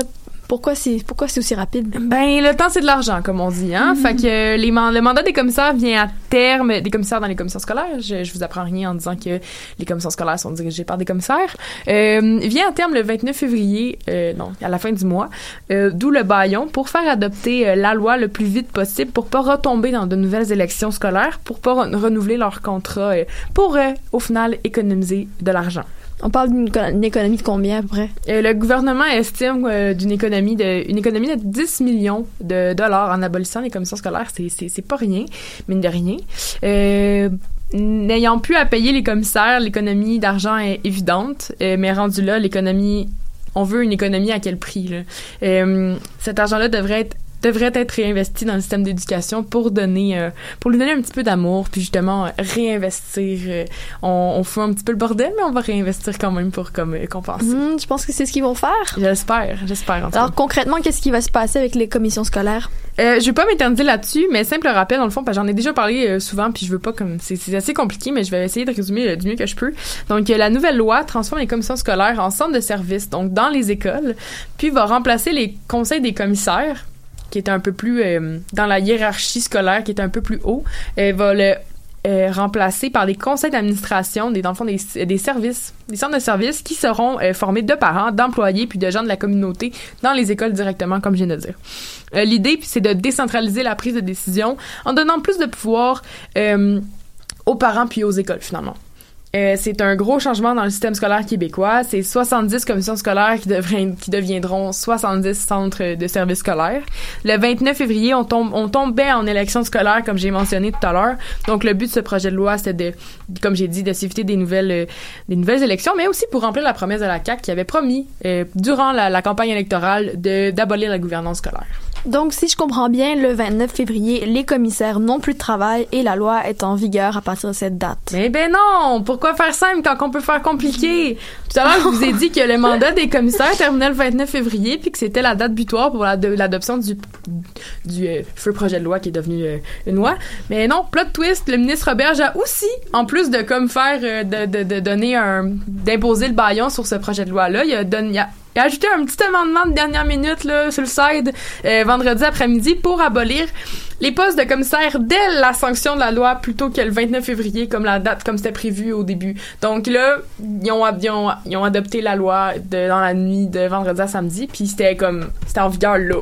Pourquoi c'est pourquoi c'est aussi rapide? Ben le temps c'est de l'argent comme on dit hein. Fait que euh, les man- le mandat des commissaires vient à terme des commissaires dans les commissions scolaires. Je, je vous apprends rien en disant que les commissions scolaires sont dirigées par des commissaires. Euh, vient à terme le 29 février, euh, non à la fin du mois, euh, d'où le baillon pour faire adopter la loi le plus vite possible pour pas retomber dans de nouvelles élections scolaires, pour pas re- renouveler leur contrat, pour au final économiser de l'argent. On parle d'une éco- une économie de combien à? Euh, le gouvernement estime d'une économie de une économie de 10 millions de dollars en abolissant les commissions scolaires. C'est pas rien, mine de rien. Euh, N'ayant plus à payer les commissaires, l'économie d'argent est évidente, euh, mais rendu là, l'économie, on veut une économie à quel prix Cet argent-là devrait être devrait être réinvesti dans le système d'éducation pour donner, euh, pour lui donner un petit peu d'amour, puis justement euh, réinvestir. euh, on, on fait un petit peu le bordel, mais on va réinvestir quand même pour comme compenser. Hmm, je pense que c'est ce qu'ils vont faire. J'espère, j'espère. cas. Alors concrètement, qu'est-ce qui va se passer avec les commissions scolaires? Euh, je vais pas m'éterniser là-dessus, mais simple rappel dans le fond, parce que j'en ai déjà parlé souvent, puis je veux pas comme c'est assez compliqué, mais je vais essayer de résumer du mieux que je peux. Donc la nouvelle loi transforme les commissions scolaires en centres de services, donc dans les écoles, puis va remplacer les conseils des commissaires qui est un peu plus euh, dans la hiérarchie scolaire, qui est un peu plus haut, euh, va le euh, remplacer par des conseils d'administration, des, dans le fond, des, des services, des centres de services qui seront euh, formés de parents, d'employés puis de gens de la communauté dans les écoles directement, comme je viens de dire. L'idée, c'est de décentraliser la prise de décision en donnant plus de pouvoir aux parents puis aux écoles, finalement. Euh, c'est un gros changement dans le système scolaire québécois. C'est 70 commissions scolaires qui, devraient- qui deviendront 70 centres de services scolaires. Le 29 février, on, tombe, on tombait en élection scolaire, comme j'ai mentionné tout à l'heure. Donc, le but de ce projet de loi, c'était de, comme j'ai dit, de s'éviter des nouvelles, des nouvelles élections, mais aussi pour remplir la promesse de la CAQ qui avait promis, euh, durant la, la campagne électorale, d'abolir la gouvernance scolaire. Donc, si je comprends bien, le 29 février, les commissaires n'ont plus de travail et la loi est en vigueur à partir de cette date. Mais ben non! Pourquoi faire simple quand on peut faire compliqué? Tout à l'heure, je vous ai dit que le mandat des commissaires terminait le 29 février puis que c'était la date butoir pour la- l'adoption du, du euh, feu projet de loi qui est devenu euh, une loi. Mais non, plot twist, le ministre Roberge a aussi, en plus de comme faire, euh, de, de, de donner un, d'imposer le baillon sur ce projet de loi-là, il a donné, il a ajouté un petit amendement de dernière minute là, sur le side euh, vendredi après-midi pour abolir les postes de commissaire dès la sanction de la loi plutôt que le 29 février comme la date comme c'était prévu au début. Donc là, ils ont, ils ont, ils ont adopté la loi de, dans la nuit de vendredi à samedi puis c'était comme c'était en vigueur là.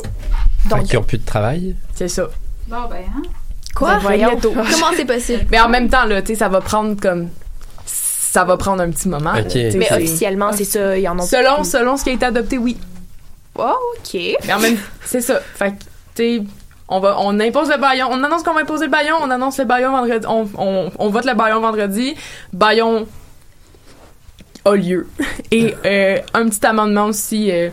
Fait qu'ils ont plus de travail. C'est ça. Bon, ben, hein? Quoi? Ben, voyons. Comment c'est possible? Mais en même temps là, tu sais ça va prendre comme ça va prendre un petit moment. Mais c'est- officiellement, c'est ça, ils en ont Selon, selon ce qui a été adopté, oui. Oh, OK. Mais en même c'est ça. Fait que, tu sais, on va, on impose le baillon, on annonce qu'on va imposer le baillon, on annonce le baillon vendredi, on, on, on vote le baillon vendredi, baillon a lieu. Et euh, un petit amendement aussi euh,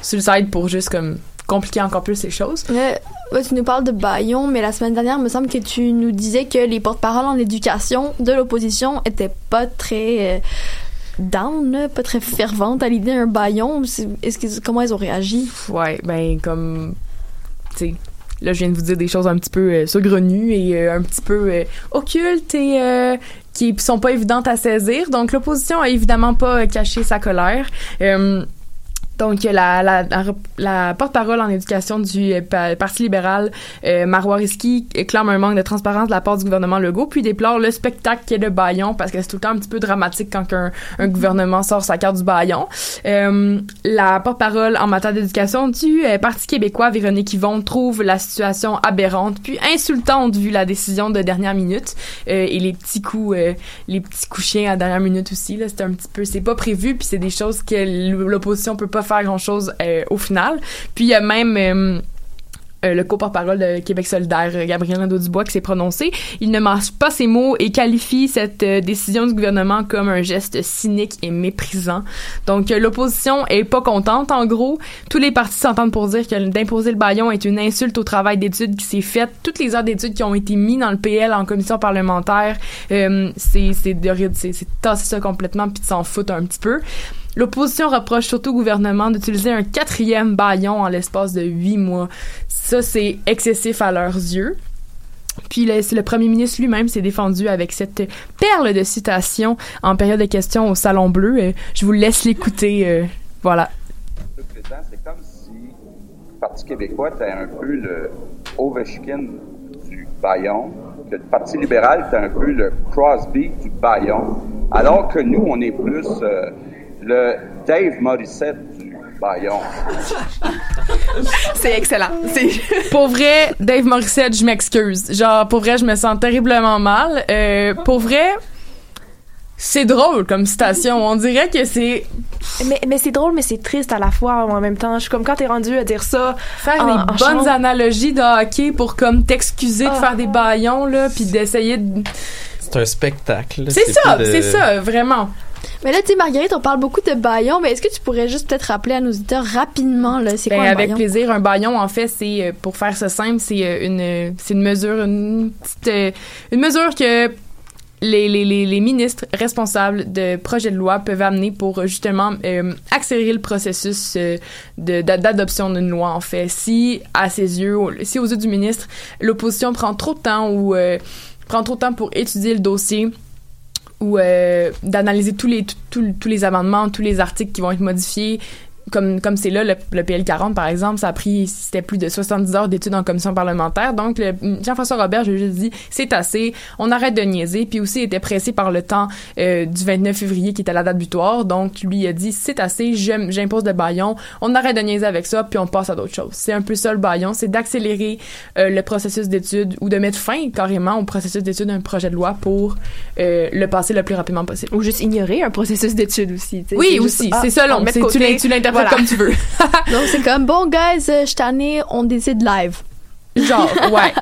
sur le site pour juste comme compliquer encore plus les choses. Ouais, tu nous parles de Bayon, mais la semaine dernière, il me semble que tu nous disais que les porte-paroles en éducation de l'opposition étaient pas très euh, down, pas très ferventes à l'idée d'un Bayon. C'est- Est-ce que comment elles ont réagi? Ouais, ben comme tu sais là je viens de vous dire des choses un petit peu euh, saugrenues et euh, un petit peu occultes et qui sont pas évidentes à saisir. Donc l'opposition a évidemment pas caché sa colère. Euh, donc, la, la, la, porte-parole en éducation du euh, pa- Parti libéral, euh, Marois Risky, clame un manque de transparence de la part du gouvernement Legault, puis déplore le spectacle qu'est le baillon, parce que c'est tout le temps un petit peu dramatique quand un, gouvernement sort sa carte du baillon. Euh, la porte-parole en matière d'éducation du euh, Parti québécois, Véronique Yvon, trouve la situation aberrante, puis insultante vu la décision de dernière minute, euh, et les petits coups, euh, les petits coups chiens à dernière minute aussi, là, c'est un petit peu, c'est pas prévu, puis c'est des choses que l'opposition peut pas faire grand-chose euh, au final. Puis il y a même euh, euh, le co-porte-parole de Québec solidaire, Gabriel Nadeau-Dubois, qui s'est prononcé. Il ne mange pas ses mots et qualifie cette décision du gouvernement comme un geste cynique et méprisant. Donc, l'opposition est pas contente, en gros. Tous les partis s'entendent pour dire que d'imposer le baillon est une insulte au travail d'études qui s'est fait. Toutes les heures d'études qui ont été mises dans le PL en commission parlementaire, c'est de c'est tasser ça complètement puis de s'en foutre un petit peu. L'opposition reproche surtout au gouvernement d'utiliser un quatrième baillon en l'espace de huit mois. Ça, c'est excessif à leurs yeux. Puis le, premier ministre lui-même s'est défendu avec cette perle de citation en période de questions au Salon Bleu. Euh, je vous laisse l'écouter. euh, voilà. Le président, c'est comme si le Parti québécois était un peu le Ovechkin du Bayon, que le Parti libéral était un peu le Crosby du Bayon, alors que nous, on est plus euh, le Dave Morissette du Bayon. C'est excellent. Pour vrai, Dave Morissette, je m'excuse. Genre, pour vrai, je me sens terriblement mal. Euh, pour vrai, c'est drôle comme citation. On dirait que c'est mais, mais c'est drôle, mais c'est triste à la fois en même temps. Je suis comme quand t'es rendu à dire ça. faire en- des en bonnes analogies de hockey pour comme t'excuser de Ah. faire des baillons là, puis d'essayer de. C'est un spectacle. C'est ça, de- c'est ça, vraiment. Mais là, tu sais, Marguerite, on parle beaucoup de baillon, mais est-ce que tu pourrais juste peut-être rappeler à nos auditeurs rapidement, là, c'est Ben, quoi un avec baillon? plaisir. Un baillon, en fait, c'est euh, pour faire ça simple, c'est euh, une, c'est une mesure, une petite, euh, une mesure que les, les, les, les ministres responsables de projets de loi peuvent amener pour euh, justement euh, accélérer le processus euh, d'adoption d'une loi en fait. Si à ses yeux, si aux yeux du ministre, l'opposition prend trop de temps ou euh, prend trop de temps pour étudier le dossier ou euh, d'analyser tous les tous- les amendements, tous les articles qui vont être modifiés. Comme comme c'est là le, le PL 40 par exemple, ça a pris c'était plus de 70 heures d'études en commission parlementaire. Donc Jean-François Robert, j'ai juste dit c'est assez, on arrête de niaiser. Puis aussi il était pressé par le temps euh, du 29 février qui était la date butoir. Donc lui il a dit c'est assez, j'impose le baillon, on arrête de niaiser avec ça puis on passe à d'autres choses. C'est un peu ça le baillon, c'est d'accélérer euh, le processus d'études ou de mettre fin carrément au processus d'études d'un projet de loi pour euh, le passer le plus rapidement possible. Ou juste ignorer un processus d'études aussi. Oui, aussi, ah, c'est ça, on long. tu l'interprètes Voilà. comme tu veux. Donc, c'est comme, bon, guys, euh, je t'en ai, on décide live. Genre, ouais.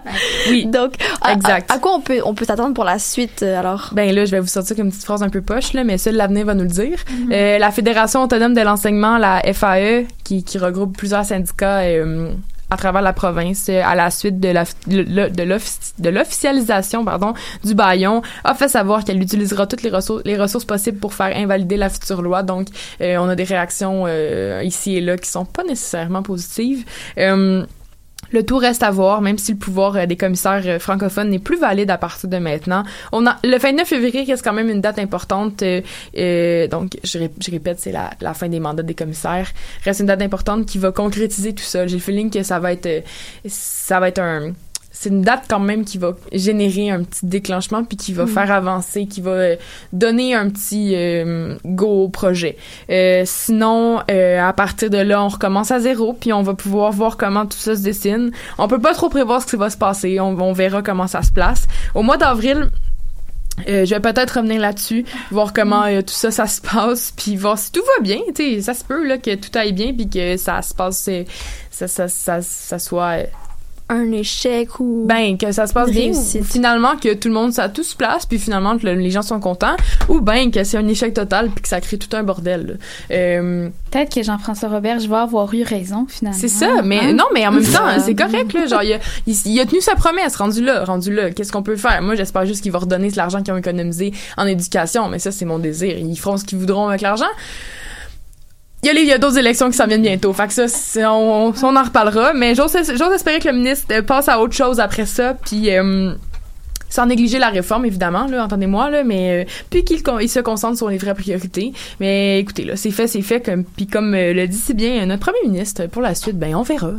Oui. Donc, à, Exact. À, à quoi on peut, on peut s'attendre pour la suite, euh, alors? Ben là, je vais vous sortir comme une petite phrase un peu poche, là, mais ça, l'avenir va nous le dire. Mhm. Euh, la Fédération autonome de l'enseignement, la FAE, qui, qui regroupe plusieurs syndicats euh, à travers la province, euh, à la suite de l'officialisation pardon du baillon, a fait savoir qu'elle utilisera toutes les ressources les ressources possibles pour faire invalider la future loi. Donc, euh, on a des réactions euh, ici et là qui sont pas nécessairement positives. Le tout reste à voir, même si le pouvoir euh, des commissaires euh, francophones n'est plus valide à partir de maintenant. Le 29 février reste quand même une date importante. euh, donc, je, ré- je répète, c'est la, la fin des mandats des commissaires. Reste une date importante qui va concrétiser tout ça. J'ai le feeling que ça va être, ça va être un c'est une date quand même qui va générer un petit déclenchement puis qui va Mhm. faire avancer, qui va euh, donner un petit euh, go au projet. Euh, sinon, euh, à partir de là, on recommence à zéro puis on va pouvoir voir comment tout ça se dessine. On peut pas trop prévoir ce qui va se passer. On, on verra comment ça se place. Au mois d'avril, euh, je vais peut-être revenir là-dessus, voir comment euh, tout ça, ça se passe, puis voir si tout va bien. Tu sais, ça se peut là que tout aille bien, puis que ça se passe, ça, ça, ça, ça soit un échec ou ben que ça se passe bien, finalement que tout le monde ça tout se place, puis finalement que le- les gens sont contents, ou ben que c'est un échec total, puis que ça crée tout un bordel. là. Euh, Peut-être que Jean-François Robert, je vais avoir eu raison, finalement. c'est ça, mais Hein? non, mais en même temps, c'est correct, là. Genre, il a, il, il a tenu sa promesse, rendu là, rendu là. Qu'est-ce qu'on peut faire? Moi, j'espère juste qu'il va redonner l'argent qu'ils ont économisé en éducation, mais ça, c'est mon désir. Ils feront ce qu'ils voudront avec l'argent. Il y a, y a d'autres élections qui s'en viennent bientôt. Fait que ça, on, on en reparlera. Mais j'ose, espérer que le ministre euh, passe à autre chose après ça, puis euh, sans négliger la réforme, évidemment, là, entendez-moi, là, mais euh, puis qu'il se concentre sur les vraies priorités. Mais écoutez, là, c'est fait, c'est fait. Comme, puis comme euh, le dit si bien notre premier ministre, pour la suite, ben on verra.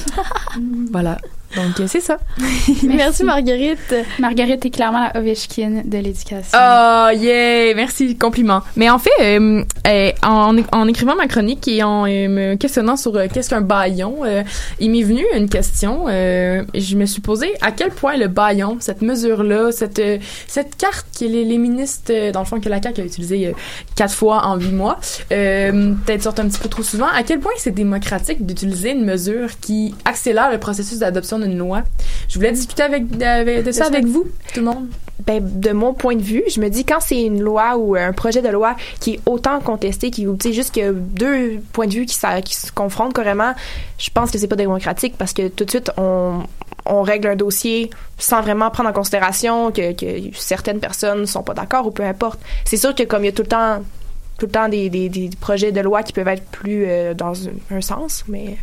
voilà. Donc, euh, c'est ça. Merci, Marguerite. Marguerite est clairement la Ovechkin de l'éducation. Oh, yeah! Merci, compliment. Mais en fait, euh, euh, en, en écrivant ma chronique et en euh, me questionnant sur euh, qu'est-ce qu'un baillon, euh, il m'est venu une question. euh, je me suis posé à quel point le baillon, cette mesure-là, cette, euh, cette carte que les, les ministres, euh, dans le fond, que la CAQ a utilisée quatre fois en huit mois, euh, peut-être sortent un petit peu trop souvent, à quel point c'est démocratique d'utiliser une mesure qui accélère le processus d'adoption d'une loi. Je voulais discuter avec, avec- de ça avec vous, tout le monde. Ben, de mon point de vue, je me dis quand c'est une loi ou un projet de loi qui est autant contesté, qui, sais, juste qu'il y a deux points de vue qui, ça- qui se confrontent carrément, je pense que c'est pas démocratique parce que tout de suite, on, on règle un dossier sans vraiment prendre en considération que, que certaines personnes sont pas d'accord ou peu importe. C'est sûr que comme il y a tout le temps tout le temps des, des, des projets de loi qui peuvent être plus euh, dans un, un sens, mais...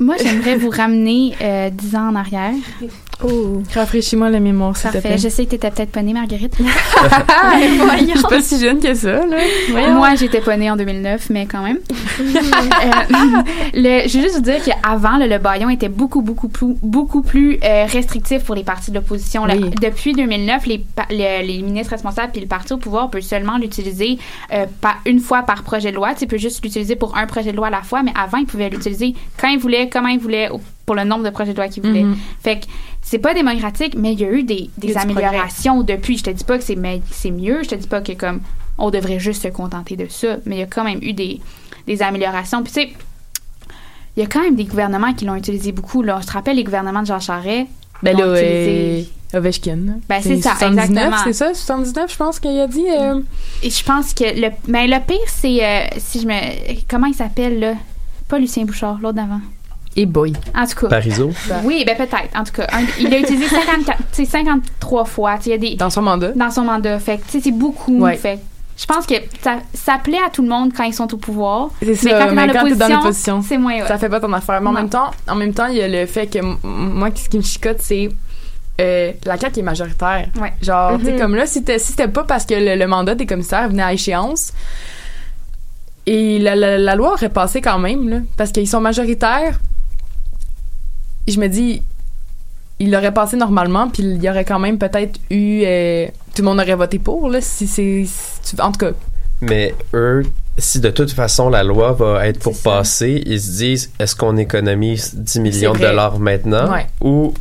Moi, j'aimerais vous ramener euh, 10 ans en arrière. Oh. Rafraîchis-moi la mémoire, s'il te plaît. Je sais que t'étais peut-être pas née, Marguerite. Je suis pas si jeune que ça, là. Voyons. Moi, j'étais pas née en 2009, mais quand même. Euh, le, je veux juste vous dire qu'avant, le, le baillon était beaucoup, beaucoup plus, beaucoup plus euh, restrictif pour les partis de l'opposition. Oui. Depuis 2009, les, les ministres responsables puis le parti au pouvoir peut seulement l'utiliser euh, pas une fois par projet de loi. Tu peut juste l'utiliser pour un projet de loi à la fois, mais avant, ils pouvaient l'utiliser quand ils voulaient, comment ils voulaient, pour le nombre de projets de loi qu'ils voulaient. Mhm. Fait que c'est pas démocratique, mais il y a eu des, des a améliorations depuis. Je te dis pas que c'est mieux, je te dis pas que comme on devrait juste se contenter de ça, mais il y a quand même eu des, des améliorations. Puis tu sais, il y a quand même des gouvernements qui l'ont utilisé beaucoup. Là. Je te rappelle les gouvernements de Jean Charest? Ben là, utilisé. euh, Ovechkin. Ben, c'est ça, 79, exactement. C'est ça, 79, je pense qu'il a dit. euh, Et je pense que le, ben, le pire, c'est euh, si je me. Comment il s'appelle, là? Pas Lucien Bouchard, l'autre d'avant. Et boy. En tout cas. Parizeau? Oui, ben peut-être. En tout cas, un- il l'a utilisé 54, tu sais, 53 fois. Tu Il y a des, Dans son mandat. dans son mandat. Fait que, tu sais, c'est beaucoup. Ouais. Fait que je pense que ça, ça plaît à tout le monde quand ils sont au pouvoir. C'est mais ça, quand mais quand t'es dans l'opposition, c'est moins. Ça fait pas ton affaire. Mais en Non. même temps, en même temps, il y a le fait que moi, ce qui me chicote, c'est euh, la CAQ est majoritaire. Ouais. Genre, tu sais, Mhm. comme là, si c'était si c'était pas parce que le, le mandat des commissaires venait à échéance, et la, la- la loi aurait passé quand même, là, parce qu'ils sont majoritaires. Je me dis, il l'aurait passé normalement, puis il y aurait quand même peut-être eu. euh, tout le monde aurait voté pour, là, si c'est. en tout cas. Mais eux, si de toute façon la loi va être pour passer, ils se disent est-ce qu'on économise 10 millions de dollars maintenant Ouais. ou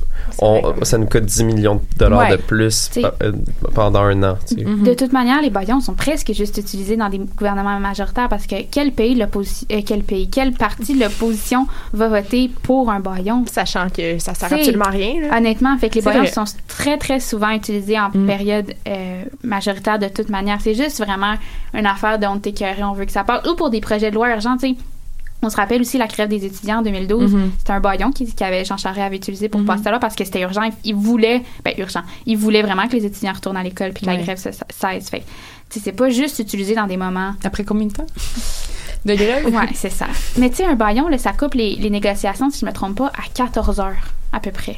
on, ça nous coûte 10 millions de dollars Ouais. de plus euh, pendant un an. tu sais. De toute manière, les baillons sont presque juste utilisés dans des gouvernements majoritaires parce que quel pays, euh, quel pays, quel parti de l'opposition va voter pour un baillon? Sachant que ça sert absolument à rien. là. Honnêtement, fait que les baillons vrai. sont très, très souvent utilisés en Mm. période euh, majoritaire de toute manière. C'est juste vraiment une affaire de on t'écœurer, on veut que ça passe. Ou pour des projets de loi urgents, tu sais. On se rappelle aussi la grève des étudiants en 2012. Mhm. C'était un baillon qui, qui avait Jean Charest avait utilisé pour passer ça là parce que c'était urgent. Il, il voulait, ben urgent, il voulait vraiment que les étudiants retournent à l'école puis que la grève se- se- cesse. Fait c'est pas juste utilisé dans des moments. Après combien de temps? De grève? Ouais, c'est ça. Mais tu sais, un baillon, là, ça coupe les, les négociations, si je me trompe pas, à 14 heures, à peu près.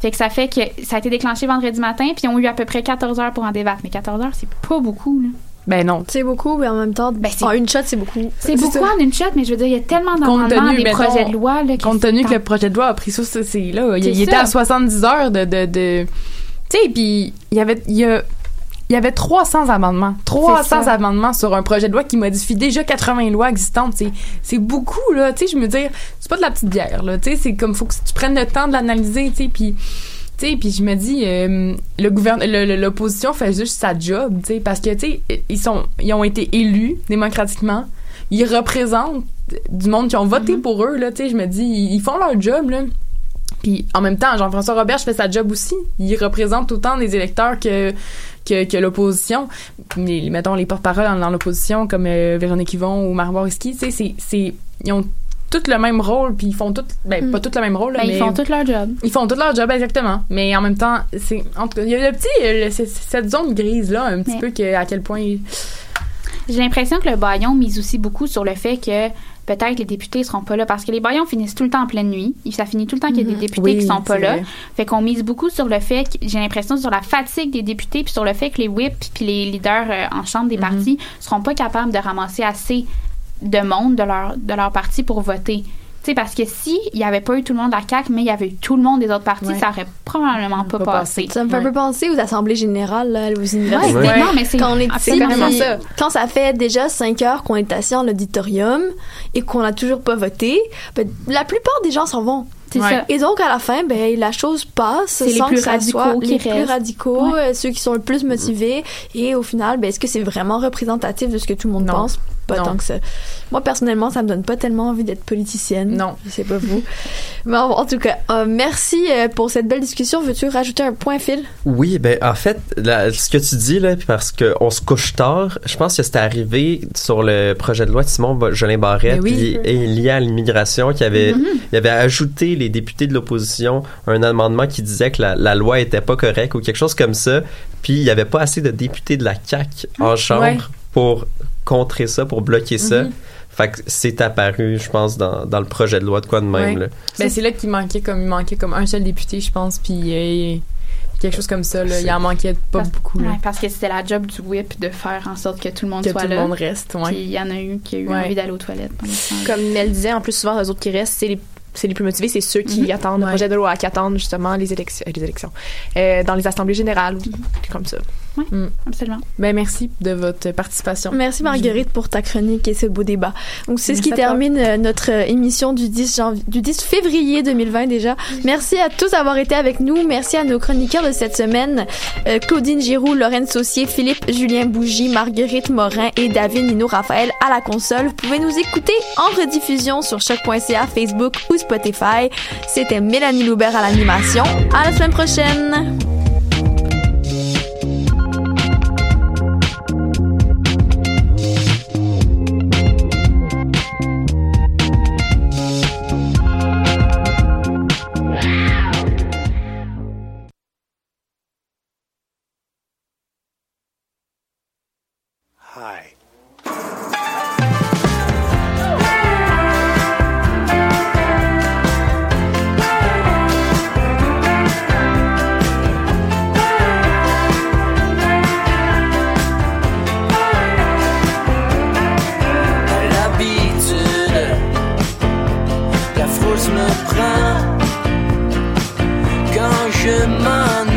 Fait que ça fait que ça a été déclenché vendredi matin, puis ils ont eu à peu près 14 heures pour en débattre. Mais 14 heures, c'est pas beaucoup, là. Ben non. C'est beaucoup, mais en même temps, en une shot, c'est beaucoup. C'est beaucoup ça. en une shot, mais je veux dire, il y a tellement Compte d'amendements, tenu, des mettons, projets de loi, là, que compte tenu que le projet de loi a pris ça, c'est là. Il, il était à 70 heures de. de, de- tu sais, puis il y avait. Il y, a- il y avait 300 amendements. 300 ça. amendements sur un projet de loi qui modifie déjà 80 lois existantes. C'est, c'est beaucoup, là. Tu sais, je me dis, c'est pas de la petite bière, là. Tu sais, c'est comme, faut que tu prennes le temps de l'analyser, tu sais, puis. Tu sais, puis je me dis, euh, le gouverne, l'opposition fait juste sa job, tu sais, parce que, tu sais, ils sont, ils ont été élus démocratiquement, ils représentent du monde qui ont voté pour eux, là, tu sais, je me dis, ils, font leur job, là. Puis en même temps, Jean-François Roberge fait sa job aussi. Il représente autant les électeurs que que, que l'opposition. Mais mettons les porte-parole dans, dans l'opposition comme euh, Véronique Yvon ou tu sais, c'est c'est ils ont tous le même rôle puis ils font tout ben pas tous le même rôle Ben, ils mais font tout leur job. ils font tout leur job exactement mais en même temps c'est en tout cas il y a le petit euh, le- cette zone grise là un petit Mais- peu que à quel point il- J'ai l'impression que le baillon mise aussi beaucoup sur le fait que peut-être les députés seront pas là parce que les baillons finissent tout le temps en pleine nuit. Ça finit tout le temps qu'il y a des Mhm. députés Oui, qui sont pas là. vrai. Fait qu'on mise beaucoup sur le fait, que- j'ai l'impression sur la fatigue des députés puis sur le fait que les whips puis les leaders euh, en chambre des partis seront pas capables de ramasser assez de monde de leur de leur parti pour voter. Tu sais, parce que si il y avait pas eu tout le monde à CAC, mais il y avait eu tout le monde des autres partis, Ouais. ça aurait probablement pas, passé. Ça me fait un peu penser aux assemblées générales, là, aux universités. Ouais, non, mais c'est- quand on est puis ça. quand ça fait déjà cinq heures qu'on est assis en auditorium et qu'on n'a toujours pas voté, ben, la plupart des gens s'en vont. C'est Ouais. ça. Et donc, à la fin, ben, la chose passe C'est les sans plus que ça radicaux soit qui les plus restent. radicaux, Ouais. euh, ceux qui sont le plus motivés. Et au final, ben, est-ce que c'est vraiment représentatif de ce que tout le monde pense? Pas Non. tant que ça. Moi, personnellement, ça me donne pas tellement envie d'être politicienne. Non. Je sais pas vous. Mais en, en tout cas, euh, merci euh, pour cette belle discussion. Veux-tu rajouter un point, Phil? Oui, ben en fait, la- ce que tu dis là, parce qu'on se couche tard, je pense que c'était arrivé sur le projet de loi de Simon Jolin Barrette oui. puis- et lié à l'immigration, qui avait, Mhm. il avait ajouté les députés de l'opposition un amendement qui disait que la, la loi était pas correcte ou quelque chose comme ça, puis il y avait pas assez de députés de la CAC en chambre Ouais. pour contrer ça, pour bloquer ça. Mhm. Fait que c'est apparu, je pense, dans, dans le projet de loi de quoi de même. Ouais. là. Ben, c'est là qu'il manquait comme il manquait comme un seul député, je pense, puis euh, quelque chose comme ça. Là, il en manquait pas Parce- beaucoup. Là. Ouais, parce que c'était la job du whip de faire en sorte que tout le monde Que soit tout le monde reste, ouais. Puis il y en a eu qui a eu Ouais. envie d'aller aux toilettes. Comme elle disait, en plus, souvent, les autres qui restent, c'est les, c'est les plus motivés, c'est ceux qui Mhm. attendent le projet de loi, qui attendent justement les élections, euh, les élections euh, dans les assemblées générales ou comme ça. Oui, Mm. absolument. Ben, merci de votre participation. Merci Marguerite pour ta chronique et ce beau débat. Donc c'est ce qui toi. termine euh, notre euh, émission du 10 janvier, du 10 février 2020 déjà. Merci à tous d'avoir été avec nous. Merci à nos chroniqueurs de cette semaine euh, Claudine Giroux, Lorraine Saucier, Philippe Julien Bougie, Marguerite Morin et David Nino Raphaël à la console. Vous pouvez nous écouter en rediffusion sur choc.ca, Facebook ou Spotify. C'était Mélanie Loubert à l'animation. À la semaine prochaine. Quand je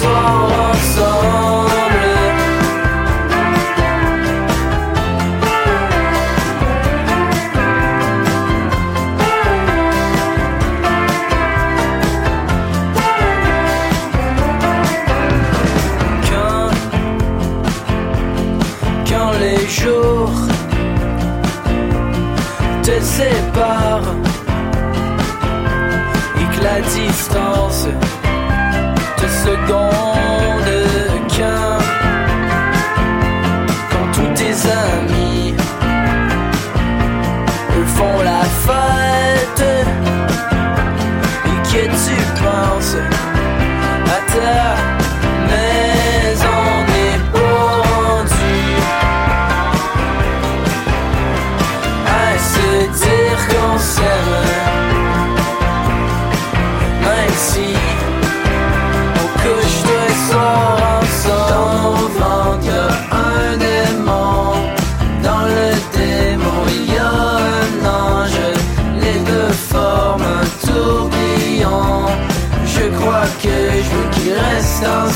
couche tous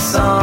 song.